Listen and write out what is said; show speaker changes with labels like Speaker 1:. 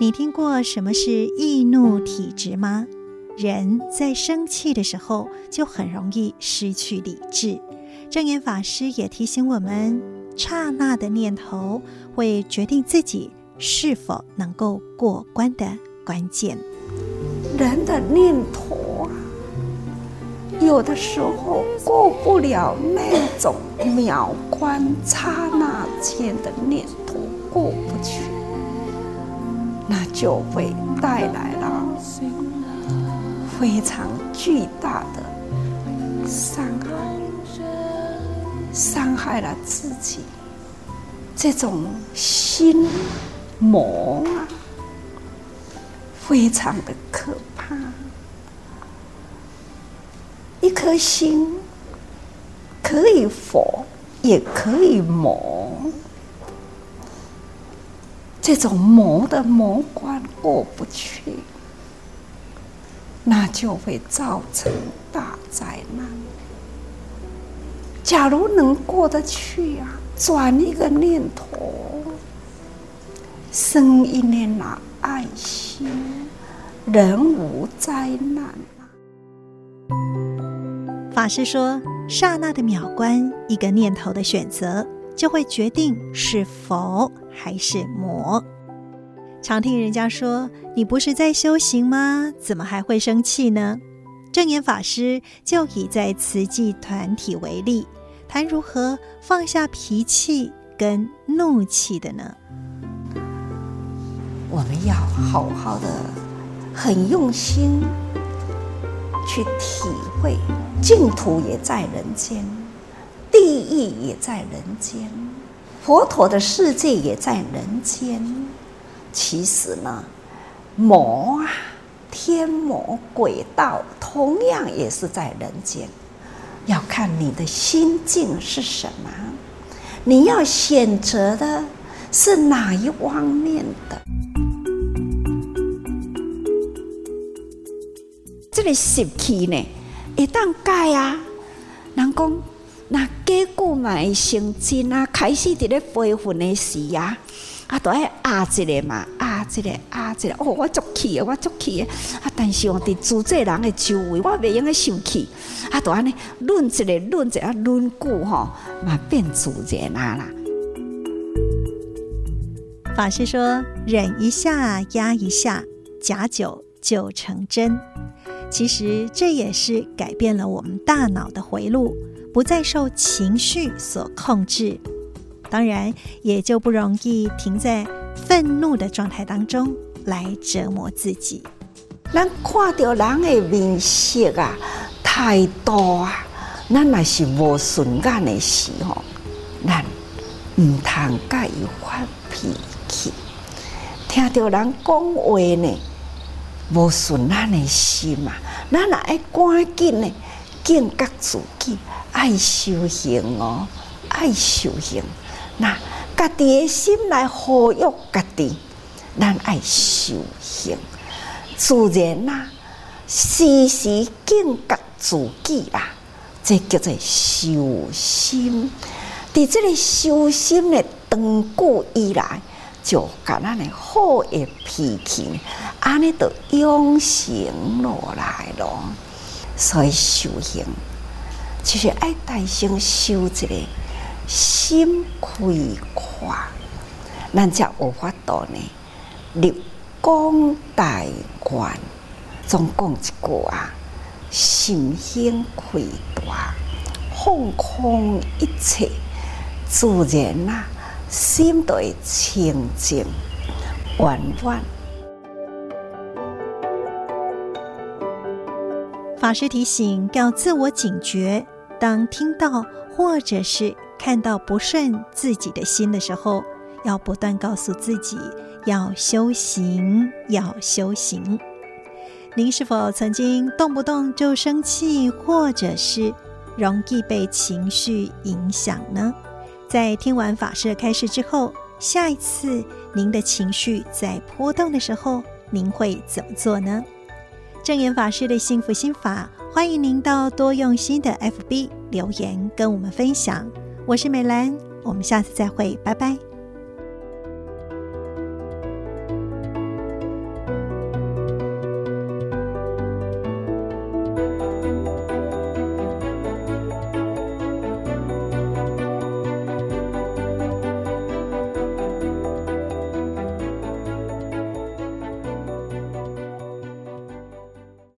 Speaker 1: 你听过什么是易怒体质吗？人在生气的时候就很容易失去理智。证严法师也提醒我们，刹那的念头会决定自己是否能够过关的关键。
Speaker 2: 人的念头啊，有的时候过不了那种秒关、刹那间的念头过不去。那就会带来了非常巨大的伤害，伤害了自己。这种心魔啊，非常的可怕。一颗心可以佛，也可以魔。这种魔的魔关过不去，那就会造成大灾难。假如能过得去啊，转一个念头，生一念那爱心，人无灾难啊。
Speaker 1: 法师说，刹那的秒关，一个念头的选择，就会决定是否还是魔。常听人家说：“你不是在修行吗？怎么还会生气呢？”证严法师就以在慈济团体为例，谈如何放下脾气跟怒气的呢？
Speaker 2: 我们要好好的、很用心去体会，净土也在人间。地狱也在人间，佛陀的世界也在人间。其实呢，魔啊，天魔鬼道同样也是在人间。要看你的心境是什么，你要选择的是哪一方面的。这个习气呢，一旦改啊，人讲。那结果嘛会成真啊！开始伫咧悲愤的时啊，啊，都爱压一个嘛，压一个，压一个。哦，我足气的，我足气的。啊，但是我伫自在人的周围，我袂用个生气。啊，都安尼，轮一个，轮一个，轮久吼，嘛变自然啊啦。
Speaker 1: 法师说：“忍一下，压一下，假酒就成真。”其实这也是改变了我们大脑的回路。不再受情绪所控制，当然也就不容易停在愤怒的状态当中来折磨自己。
Speaker 2: 咱看到人的面色啊，太多啊，咱若是无顺眼的时候，咱唔通介意发脾气。听到人讲话呢，无顺眼的心嘛，咱也爱赶紧呢，警觉自己。爱修行哦，爱修行。那家己的心来抚育家己，咱爱修行，自然呐、啊，时时警觉自己啦，这叫做修心。伫这个修心的长久以来，就甲咱的好的脾气，安尼都养成落来咯。所以修行。就是爱大声修一个心开阔，咱才有法度呢。立功大愿，总讲一句啊，心胸开大，放空一切，自然呐、啊，心都会清净圆满。
Speaker 1: 法师提醒要自我警觉，当听到或者是看到不顺自己的心的时候，要不断告诉自己要修行，要修行。您是否曾经动不动就生气，或者是容易被情绪影响呢？在听完法师开示之后，下一次您的情绪在波动的时候，您会怎么做呢？证严法师的幸福心法，欢迎您到多用心的 FB 留言跟我们分享。我是美兰，我们下次再会，拜拜。